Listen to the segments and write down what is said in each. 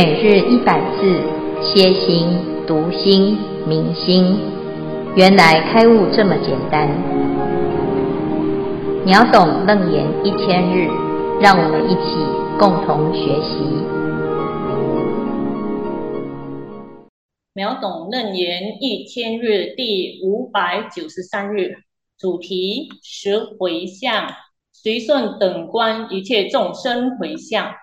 每日一百字，歇心、读心、明心，原来开悟这么简单。秒懂楞严一千日，让我们一起共同学习。秒懂楞严一千日第五百九十三日，主题：十回向，随顺等观一切众生回向。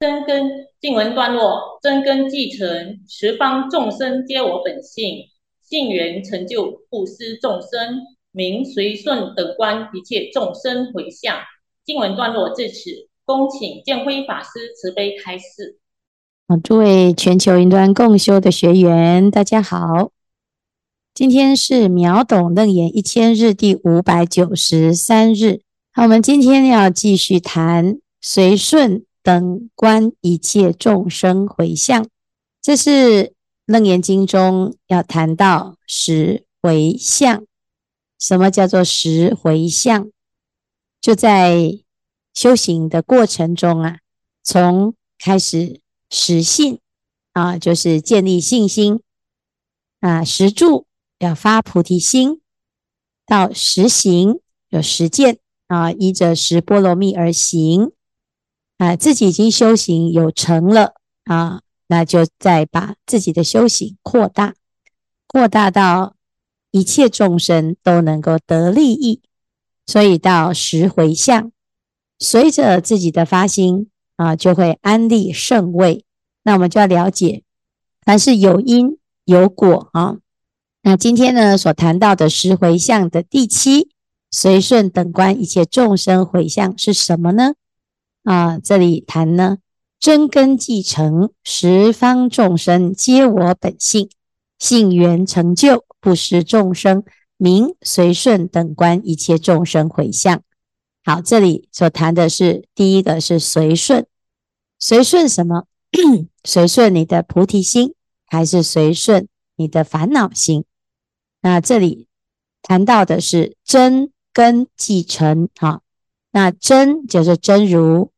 生根经文段落：真根继承，十方众生皆我本性，性缘成就布施众生，名随顺等观一切众生回向。经文段落至此，恭请建辉法师慈悲开示。好，诸位全球云端共修的学员，大家好，今天是秒懂楞严一千日第五百九十三日。好，我们今天要继续谈随顺。等观一切众生回向，这是《楞严经》中要谈到十回向。什么叫做十回向？就在修行的过程中啊，从开始实信啊，就是建立信心啊；实住要发菩提心，到实行有实践啊，依着十波罗蜜而行。啊，自己已经修行有成了啊，那就再把自己的修行扩大，扩大到一切众生都能够得利益，所以到十回向，随着自己的发心啊，就会安立圣位。那我们就要了解，凡是有因有果啊。那今天呢，所谈到的十回向的第七，随顺等观一切众生回向是什么呢？啊，这里谈呢，真根继承，十方众生皆我本性，性缘成就，不施众生，名随顺等观一切众生回向。好，这里所谈的是第一个是随顺，随顺什么？随顺你的菩提心，还是随顺你的烦恼心？那这里谈到的是真根继承，哈，那真就是真如。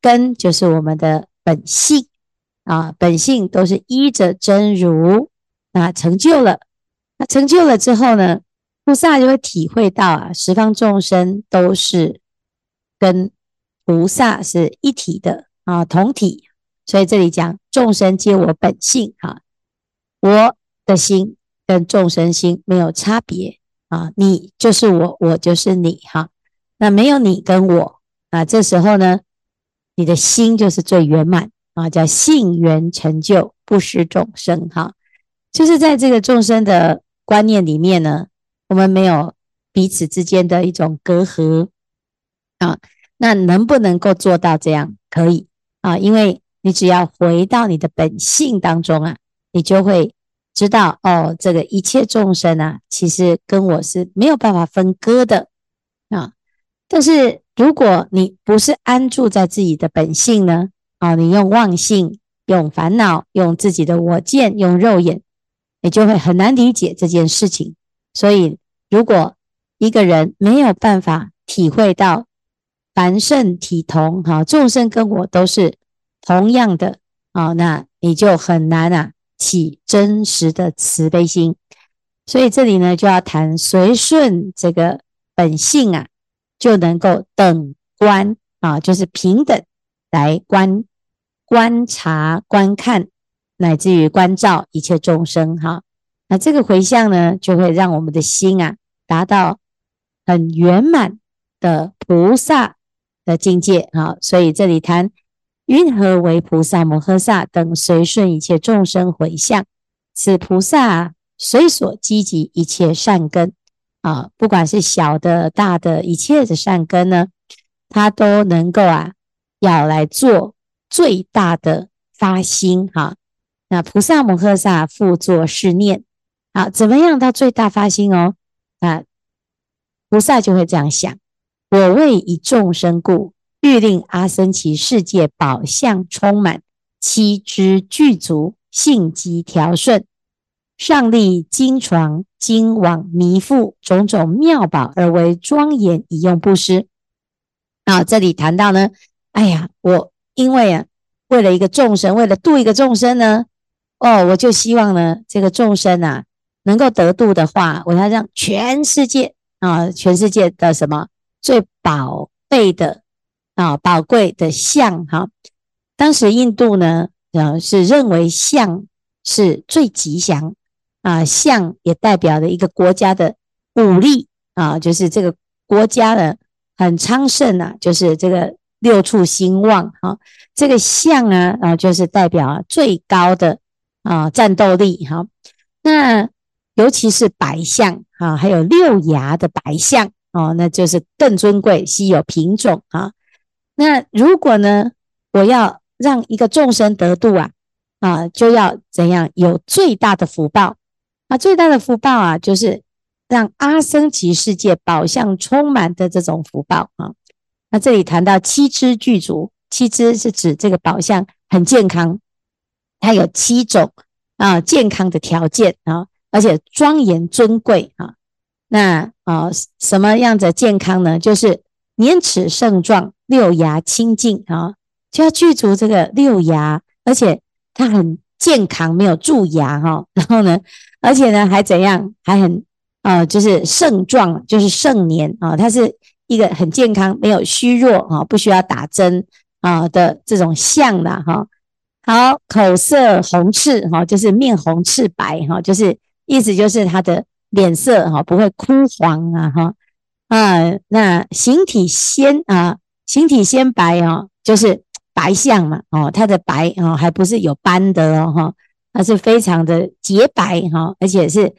根就是我们的本性啊，本性都是依着真如那成就了，那成就了之后呢，菩萨就会体会到啊，十方众生都是跟菩萨是一体的啊，同体。所以这里讲众生皆我本性啊，我的心跟众生心没有差别啊，你就是我，我就是你哈，那没有你跟我啊，这时候呢。你的心就是最圆满啊，叫性缘成就，不失众生哈，就是在这个众生的观念里面呢，我们没有彼此之间的一种隔阂啊。那能不能够做到这样？可以啊，因为你只要回到你的本性当中啊，你就会知道哦，这个一切众生啊，其实跟我是没有办法分割的啊，但是。如果你不是安住在自己的本性呢？啊，你用妄性、用烦恼、用自己的我见、用肉眼，你就会很难理解这件事情。所以，如果一个人没有办法体会到凡圣体同，哈，众生跟我都是同样的啊，那你就很难啊起真实的慈悲心。所以这里呢，就要谈随顺这个本性啊。就能够等观啊，就是平等来观观察、观看，乃至于观照一切众生哈。那这个回向呢，就会让我们的心啊达到很圆满的菩萨的境界啊。所以这里谈云何为菩萨摩诃萨等随顺一切众生回向，此菩萨随所积集一切善根。啊，不管是小的、大的，一切的善根呢，他都能够啊，要来做最大的发心哈。那菩萨摩诃萨复作是念啊，怎么样到最大发心哦？啊，菩萨就会这样想：我为以众生故，欲令阿僧祇世界宝相充满，七支具足，性极调顺。上立金床、金网、弥覆种种妙宝，而为庄严以用布施。啊，这里谈到呢，哎呀，我因为啊为了一个众生，为了度一个众生呢，哦，我就希望呢，这个众生啊，能够得度的话，我要让全世界啊，全世界的什么最宝贝的啊，宝贵的相哈。当时印度呢，呃，是认为相是最吉祥啊，相也代表了一个国家的武力啊，就是这个国家呢很昌盛啊，就是这个。六畜兴旺，哈，这个象啊，啊，就是代表最高的啊战斗力，哈。那尤其是白象，啊，还有六牙的白象，哦，那就是更尊贵、稀有品种啊。那如果呢，我要让一个众生得度啊，啊，就要怎样有最大的福报啊？最大的福报啊，就是让阿僧祇世界宝相充满的这种福报啊。那这里谈到七支具足，七支是指这个宝相很健康，它有七种啊健康的条件啊，而且庄严尊贵啊。那啊什么样的健康呢？就是年齿盛壮，六牙清净啊，就要具足这个六牙，而且它很健康，没有蛀牙哈。然后呢，而且呢还怎样？还很啊，就是盛壮，就是盛年啊，它是。一个很健康、没有虚弱啊，不需要打针啊的这种相的哈。好，口色红赤哈，就是面红赤白哈，就是意思就是他的脸色哈不会枯黄啊哈啊。那形体鲜啊，形体鲜白哦，就是白相嘛哦，它的白啊还不是有斑的哦哈，它是非常的洁白哈，而且是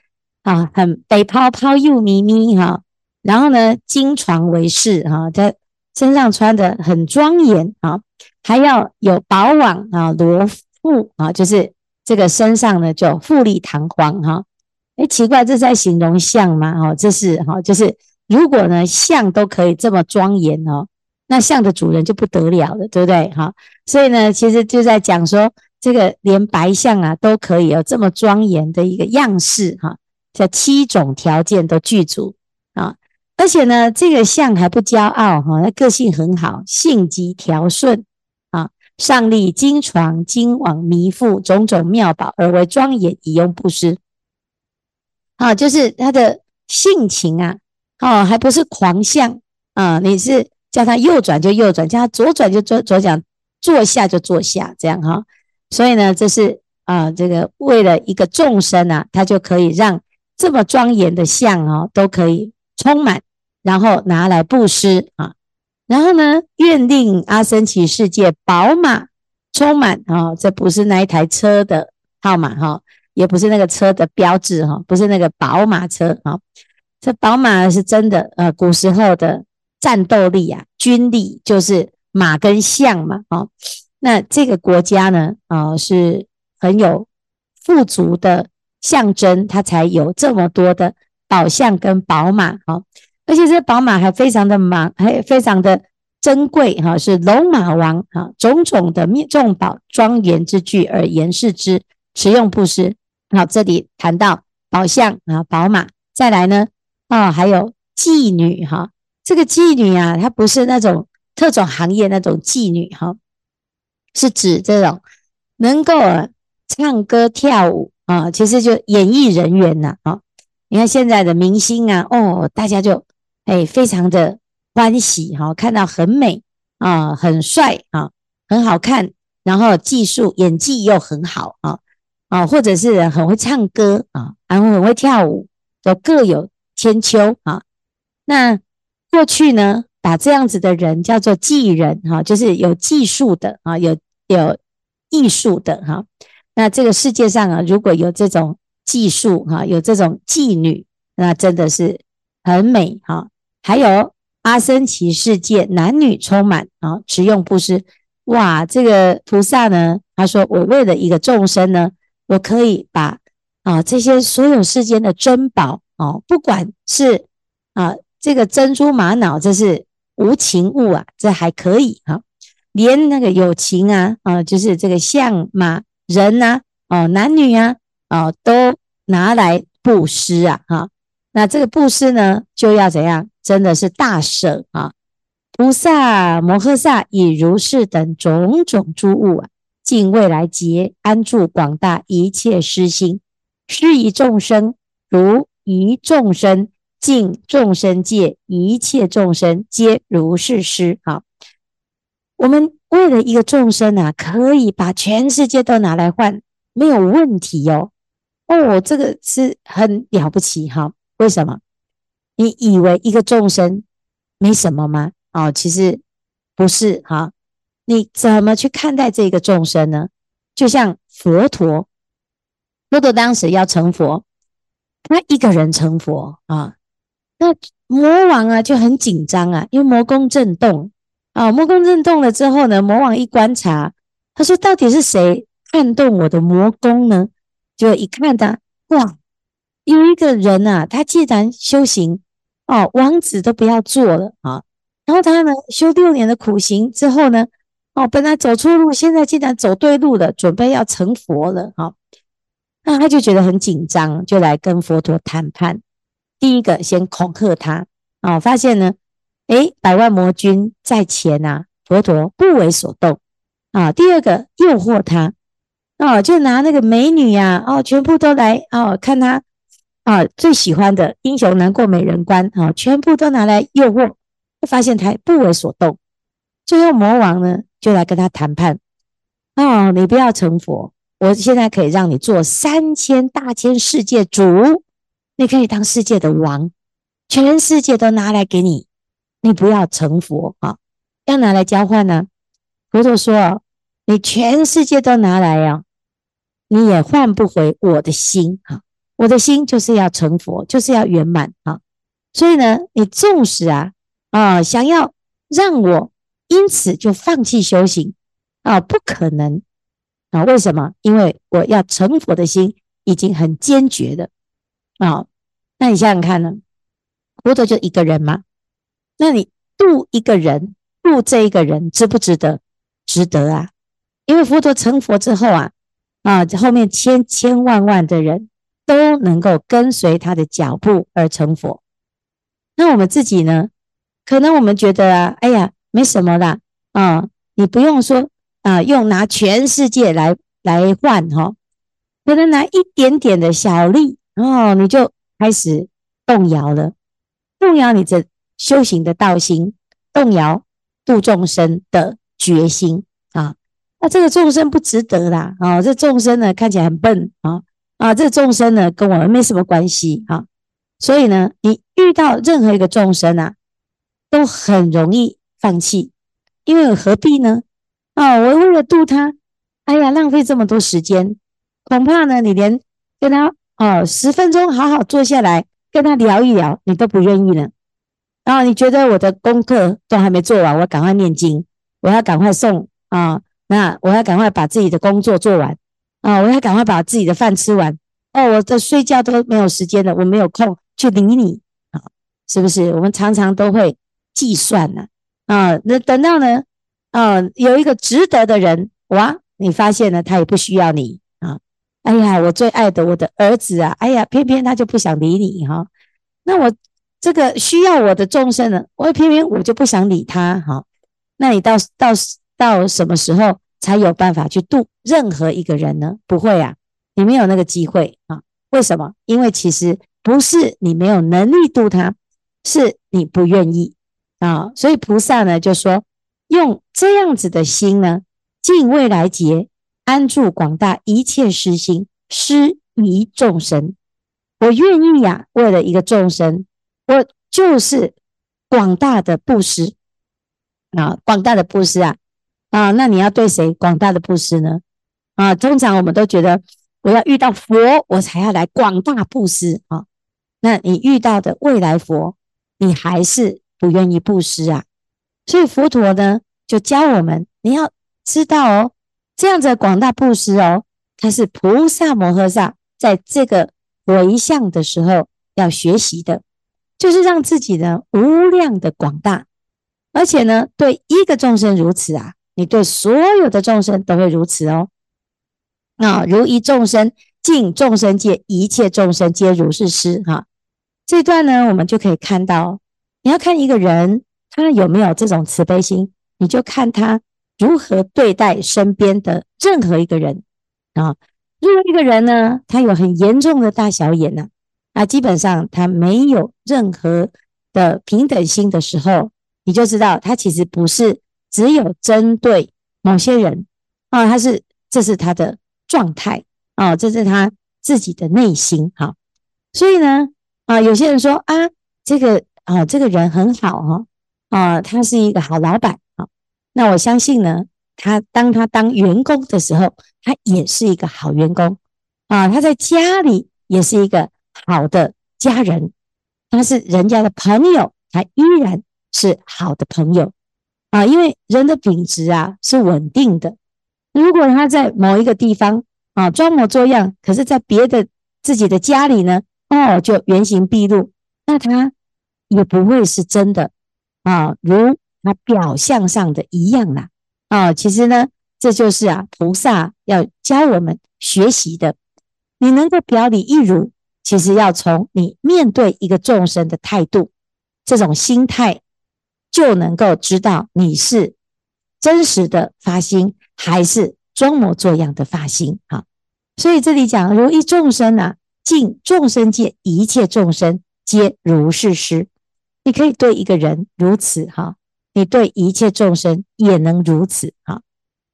啊很白泡泡又咪咪哈。然后呢，金床为饰哈，在身上穿的很庄严啊，还要有宝网啊，罗富啊，就是这个身上呢就富丽堂皇哈。哎，奇怪，这是在形容相吗？哦，这是哈，就是如果呢相都可以这么庄严哦，那相的主人就不得了了，对不对？哈，所以呢，其实就在讲说，这个连白相啊都可以有这么庄严的一个样式哈，这七种条件都具足啊。而且呢，这个相还不骄傲哈，他个性很好，性极调顺啊，上立金床、金网、弥覆种种妙宝，而为庄严，以用布施。啊，就是他的性情啊，哦，还不是狂相啊，你是叫他右转就右转，叫他左转就左左转，坐下就坐下，这样哈。所以呢，这是啊，这个为了一个众生啊，他就可以让这么庄严的像哦，都可以充满。然后拿来布施啊，然后呢，愿令阿僧祇世界宝马充满啊，这不是那一台车的号码哈，也不是那个车的标志哈，不是那个宝马车啊，这宝马是真的呃，古时候的战斗力啊，军力就是马跟象嘛啊，那这个国家呢啊是很有富足的象征，它才有这么多的宝象跟宝马啊。而且这宝马还非常的忙，还非常的珍贵哈，是龙马王哈，种种的众宝庄严之具而言饰之，持用布施。好，这里谈到宝象啊，宝马，再来呢啊，还有妓女哈，这个妓女啊，她不是那种特种行业那种妓女哈，是指这种能够唱歌跳舞啊，其实就演艺人员呐啊，你看现在的明星啊，哦，大家就。哎，非常的欢喜哈，看到很美啊，很帅啊，很好看，然后技术演技又很好啊啊，或者是很会唱歌啊，然后很会跳舞，都各有千秋啊。那过去呢，把这样子的人叫做妓人哈，就是有技术的啊，有有艺术的哈。那这个世界上啊，如果有这种技术哈，有这种妓女，那真的是很美哈。还有阿僧只世界男女充满啊，持用布施。哇，这个菩萨呢，他说我为了一个众生呢，我可以把啊这些所有世间的珍宝啊，不管是啊这个珍珠玛瑙，这是无情物啊，这还可以哈、啊，连那个有情啊啊，就是这个象马人呐、啊，哦、男女啊啊都拿来布施啊哈、那这个布施呢，就要怎样？真的是大舍啊！菩萨摩诃萨以如是等种种诸物啊，尽未来劫，安住广大一切施心，施于众生，如于众生，尽众生界，一切众生皆如是师。好，我们为了一个众生啊，可以把全世界都拿来换，没有问题哟。哦，这个是很了不起哈。为什么？你以为一个众生没什么吗？哦，其实不是哈。你怎么去看待这个众生呢？就像佛陀，佛陀当时要成佛，他一个人成佛啊，那魔王啊就很紧张啊，因为魔宫震动啊，魔宫震动了之后呢，魔王一观察，他说：“到底是谁撼动我的魔宫呢？”就一看他，哇，有一个人啊，他既然修行哦，王子都不要做了啊，然后他呢修六年的苦行之后呢，哦，本来走错路，现在竟然走对路了，准备要成佛了，哈，那他就觉得很紧张，就来跟佛陀谈判。第一个先恐吓他啊，发现呢，诶，百万魔军在前呐，佛陀不为所动啊。第二个诱惑他。哦，就拿那个美女呀，哦，全部都来哦，看他啊最喜欢的英雄难过美人关啊，全部都拿来诱惑，发现他不为所动。最后魔王呢就来跟他谈判，哦，你不要成佛，我现在可以让你做三千大千世界主，你可以当世界的王，全世界都拿来给你，你不要成佛啊，要拿来交换呢？佛陀说，你全世界都拿来呀。你也换不回我的心啊，我的心就是要成佛，就是要圆满啊。所以呢，你纵使啊啊想要让我因此就放弃修行啊，不可能啊。为什么？因为我要成佛的心已经很坚决的啊。那你想想看呢？佛陀就一个人吗？那你度一个人，度这一个人值不值得？值得啊！因为佛陀成佛之后啊。啊，后面千千万万的人都能够跟随他的脚步而成佛。那我们自己呢？可能我们觉得啊，哎呀，没什么啦。啊，你不用说啊，用拿全世界来来换哈，可能拿一点点的小利哦，你就开始动摇了，动摇你这修行的道心，动摇度众生的决心。啊。那这个众生不值得啦，啊，这众生呢看起来很笨啊，啊，这众生呢跟我们没什么关系啊，所以呢，你遇到任何一个众生啊，都很容易放弃，因为何必呢？啊，我为了度他，哎呀，浪费这么多时间，恐怕呢，你连跟他哦十分钟好好坐下来跟他聊一聊，你都不愿意了。然后你觉得我的功课都还没做完，我赶快念经，我要赶快送啊。那我要赶快把自己的工作做完啊！我要赶快把自己的饭吃完哦！我的睡觉都没有时间了，我没有空去理你啊！是不是？我们常常都会计算呢啊，那等到呢啊，有一个值得的人哇，你发现了他也不需要你！哎呀，我最爱的我的儿子啊！哎呀，偏偏他就不想理你哈！那我这个需要我的众生呢，我偏偏我就不想理他哈！那你到到。到什么时候才有办法去度任何一个人呢？不会啊，你没有那个机会啊。为什么？因为其实不是你没有能力度他，是你不愿意啊。所以菩萨呢就说，用这样子的心呢，尽未来劫，安住广大一切施心，施于众生。我愿意呀、啊，为了一个众生，我就是广大的布施啊，广大的布施啊。啊，那你要对谁广大的布施呢？啊，通常我们都觉得我要遇到佛，我才要来广大布施啊。那你遇到的未来佛，你还是不愿意布施啊？所以佛陀呢，就教我们，你要知道哦，这样子的广大布施哦，它是菩萨摩诃萨在这个回向的时候要学习的，就是让自己呢无量的广大，而且呢，对一个众生如此啊。你对所有的众生都会如此哦，啊，如一众生尽众生界，一切众生皆如是施哈。这段呢，我们就可以看到，你要看一个人他有没有这种慈悲心，你就看他如何对待身边的任何一个人啊。如果一个人呢，他有很严重的大小眼呢，啊，基本上他没有任何的平等心的时候，你就知道他其实不是只有针对某些人啊，他是这是他的状态啊，这是他自己的内心哈。所以呢，啊，有些人说啊，这个啊，这个人很好哈，啊，他是一个好老板，那我相信呢。他当他当员工的时候，他也是一个好员工啊。他在家里也是一个好的家人，他是人家的朋友，他依然是好的朋友啊。因为人的品质啊是稳定的。如果他在某一个地方啊装模作样，可是在别的自己的家里呢，哦，就原形毕露，那他也不会是真的啊，如那表象上的一样啦。啊，其实呢，这就是啊，菩萨要教我们学习的。你能够表里一如，其实要从你面对一个众生的态度，这种心态，就能够知道你是真实的发心，还是装模作样的发心。哈，所以这里讲，如一众生啊，尽众生界，一切众生皆如是师。你可以对一个人如此哈。你对一切众生也能如此啊。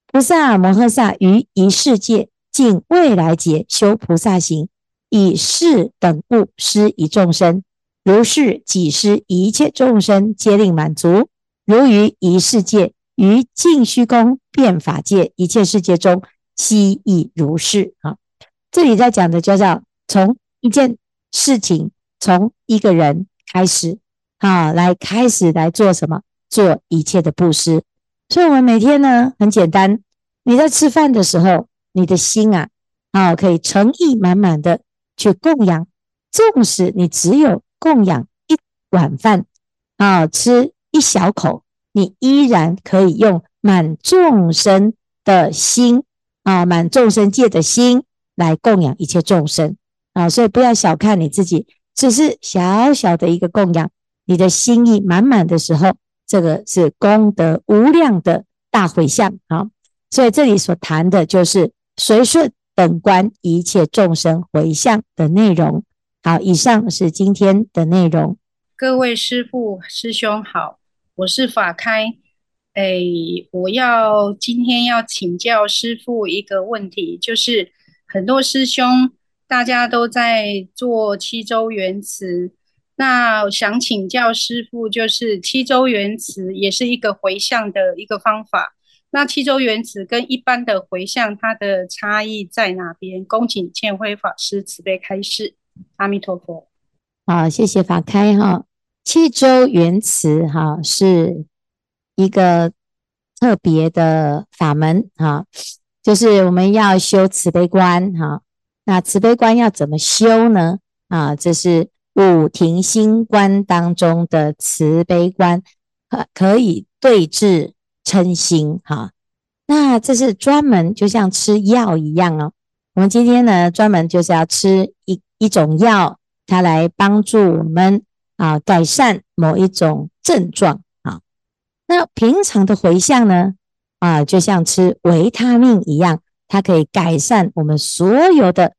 菩萨摩诃萨于一世界尽未来劫修菩萨行，以是等物施以众生，如是己施一切众生，皆令满足。如于一世界于尽虚空变法界一切世界中，悉亦如是啊。这里在讲的就叫从一件事情，从一个人开始啊，来开始来做什么？做一切的布施，所以我们每天呢，很简单，你在吃饭的时候，你的心啊啊可以诚意满满的去供养，纵使你只有供养一碗饭啊，吃一小口，你依然可以用满众生的心啊，满众生界的心来供养一切众生啊，所以不要小看你自己，只是小小的一个供养，你的心意满满的时候。这个是功德无量的大回向啊，所以这里所谈的就是随顺本观一切众生回向的内容。好，以上是今天的内容。各位师父师兄好，我是法开。哎，我要今天要请教师父一个问题，就是很多师兄大家都在做七周原词。那想请教师父，就是七周圆词也是一个回向的一个方法。那七周圆词跟一般的回向，它的差异在哪边？恭请见辉法师慈悲开示。阿弥陀佛。好，谢谢法开哈。七周圆词哈是一个特别的法门哈，就是我们要修慈悲观哈。那慈悲观要怎么修呢？啊，这是。五停心观当中的慈悲观，可可以对治嗔心哈。那这是专门就像吃药一样哦。我们今天呢，专门就是要吃一一种药，它来帮助我们啊改善某一种症状啊。那平常的回向呢啊，就像吃维他命一样，它可以改善我们所有的。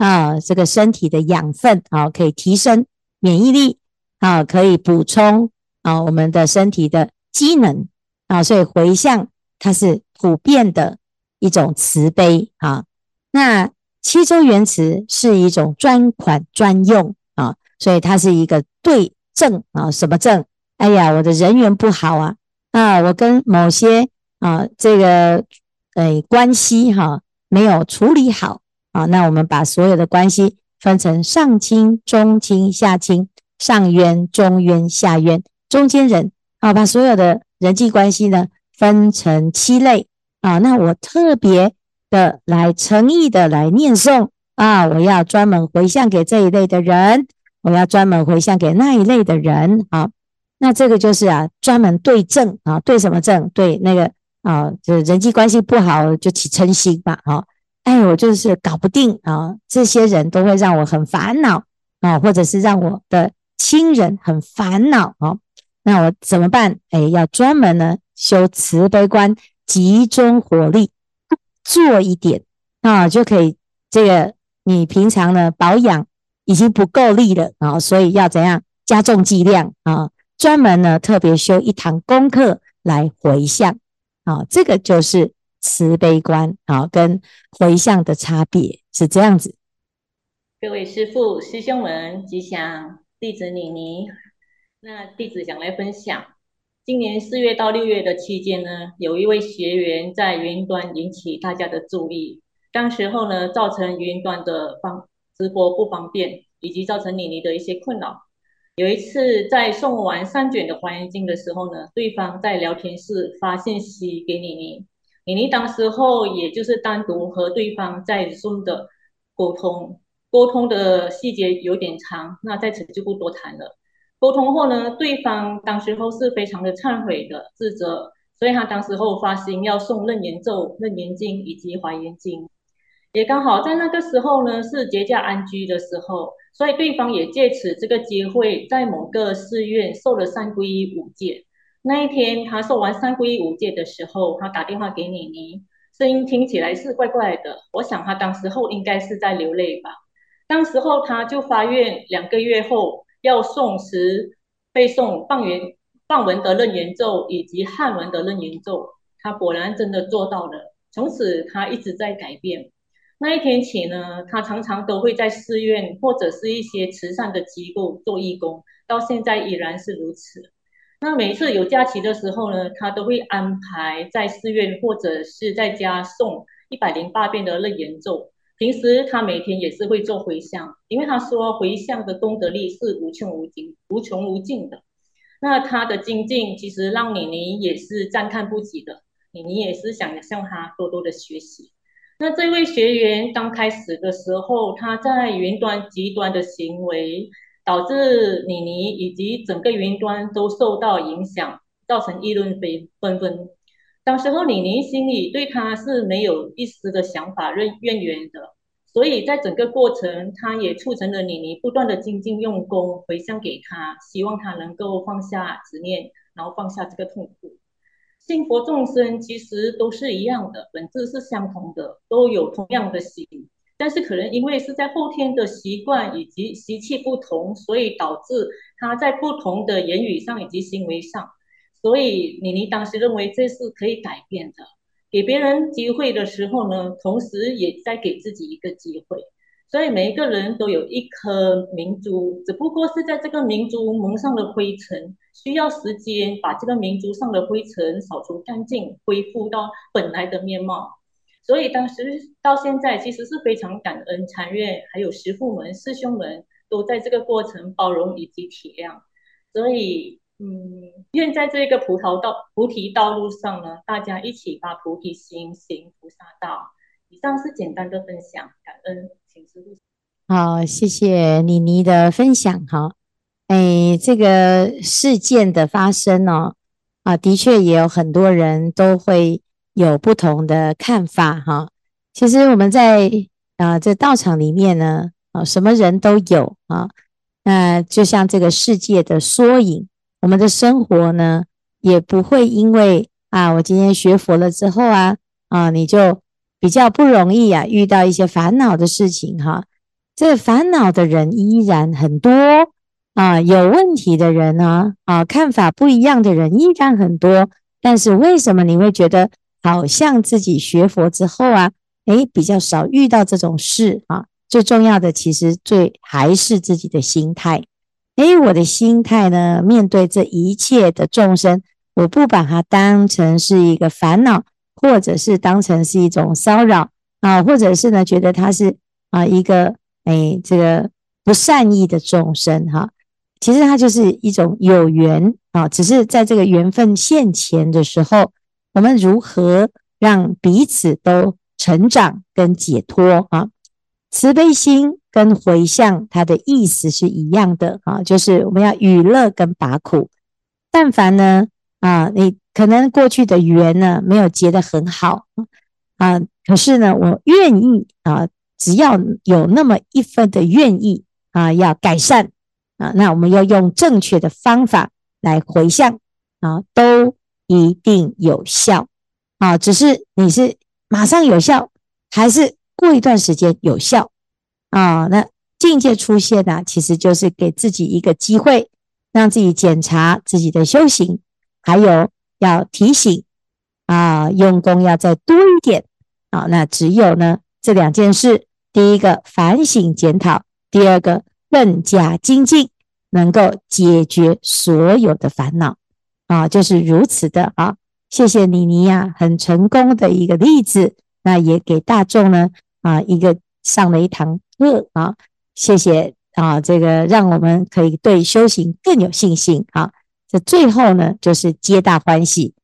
啊，这个身体的养分啊，可以提升免疫力啊，可以补充啊我们的身体的机能啊，所以回向它是普遍的一种慈悲啊。那七周圆词是一种专款专用啊，所以它是一个对症啊，什么症？哎呀，我的人缘不好啊啊，我跟某些啊这个诶关系哈没有处理好。啊，那我们把所有的关系分成上亲、中亲、下亲、上渊、中渊、下渊、中间人。啊，把所有的人际关系呢分成七类。啊，那我特别的来诚意的来念诵。啊，我要专门回向给这一类的人，我要专门回向给那一类的人。啊，那这个就是啊，专门对症啊，对什么症？对那个啊，就是人际关系不好就起嗔心吧。啊。哎，我就是搞不定啊！这些人都会让我很烦恼啊，或者是让我的亲人很烦恼啊。那我怎么办？哎，要专门呢修慈悲观，集中火力做一点啊，就可以这个你平常呢保养已经不够力了啊，所以要怎样加重剂量啊？专门呢特别修一堂功课来回向啊，这个就是慈悲观啊跟回向的差别是这样子。各位师父师兄们吉祥，弟子妮妮，那弟子想来分享。今年四月到六月的期间呢，有一位学员在云端引起大家的注意，当时候呢，造成云端的方直播不方便，以及造成妮妮的一些困扰。有一次在送完三卷的华严经的时候呢，对方在聊天室发信息给妮妮，妮妮当时候也就是单独和对方在做的沟通，沟通的细节有点长，那在此就不多谈了。沟通后呢，对方当时候是非常的忏悔的自责，所以他当时候发心要送楞严咒、楞严经以及华严经，也刚好在那个时候呢是节假安居的时候，所以对方也借此这个机会在某个寺院受了三皈依五戒。那一天他受完三皈依五戒的时候，他打电话给妮妮，声音听起来是怪怪的，我想他当时候应该是在流泪吧。当时候他就发愿两个月后。要诵持背诵梵文梵文的楞严咒以及汉文的楞严咒，他果然真的做到了。从此他一直在改变。那一天起呢，他常常都会在寺院或者是一些慈善的机构做义工，到现在依然是如此。那每一次有假期的时候呢，他都会安排在寺院或者是在家诵一百零八遍的楞严咒。平时他每天也是会做回向，因为他说回向的功德力是无穷无尽、无穷无尽的。那他的精进其实让妮妮也是赞叹不已的，妮妮也是想向他多多的学习。那这位学员刚开始的时候，他在云端极端的行为，导致妮妮以及整个云端都受到影响，造成议论纷纷纷。当时候，妮妮心里对他是没有一丝的想法、怨怨言的，所以在整个过程，他也促成了妮妮不断的精进用功，回向给他，希望他能够放下执念，然后放下这个痛苦。信佛众生其实都是一样的，本质是相同的，都有同样的心，但是可能因为是在后天的习惯以及习气不同，所以导致他在不同的言语上以及行为上。所以妮妮当时认为这是可以改变的，给别人机会的时候呢，同时也在给自己一个机会。所以每一个人都有一颗明珠，只不过是在这个明珠蒙上了灰尘，需要时间把这个明珠上的灰尘扫除干净，恢复到本来的面貌。所以当时到现在，其实是非常感恩禅院，还有师父们、师兄们都在这个过程包容以及体谅。所以。嗯，愿在这个菩提道菩提道路上呢，大家一起发菩提心，行菩萨道。以上是简单的分享，感恩，请师父。好，谢谢妮妮的分享哈。哎，这个事件的发生呢，啊，的确也有很多人都会有不同的看法哈。其实我们在啊这道场里面呢，啊，什么人都有啊。那就像这个世界的缩影。我们的生活呢，也不会因为啊，我今天学佛了之后啊，啊，你就比较不容易啊，遇到一些烦恼的事情哈。这烦恼的人依然很多啊，有问题的人呢，啊，看法不一样的人依然很多。但是为什么你会觉得好像自己学佛之后啊，诶，比较少遇到这种事啊？最重要的其实最还是自己的心态。哎，我的心态呢？面对这一切的众生，我不把它当成是一个烦恼，或者是当成是一种骚扰啊，或者是呢，觉得他是啊一个哎这个不善意的众生哈、其实它就是一种有缘啊，只是在这个缘分现前的时候，我们如何让彼此都成长跟解脱啊？慈悲心。跟回向，它的意思是一样的啊，就是我们要与乐跟拔苦。但凡呢啊，你可能过去的缘呢没有结得很好啊，可是呢，我愿意啊，只要有那么一分的愿意啊，要改善啊，那我们要用正确的方法来回向啊，都一定有效。啊，只是你是马上有效，还是过一段时间有效啊？那境界出现呢，其实就是给自己一个机会，让自己检查自己的修行，还有要提醒啊，用功要再多一点啊。那只有呢这两件事，第一个反省检讨，第二个更加精进，能够解决所有的烦恼啊，就是如此的啊。谢谢妮妮呀，很成功的一个例子，那也给大众呢啊一个上了一堂课啊，谢谢啊，这个让我们可以对修行更有信心啊。这最后呢就是皆大欢喜，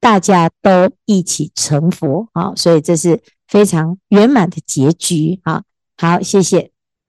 大家都一起成佛啊，所以这是非常圆满的结局啊。好，谢谢。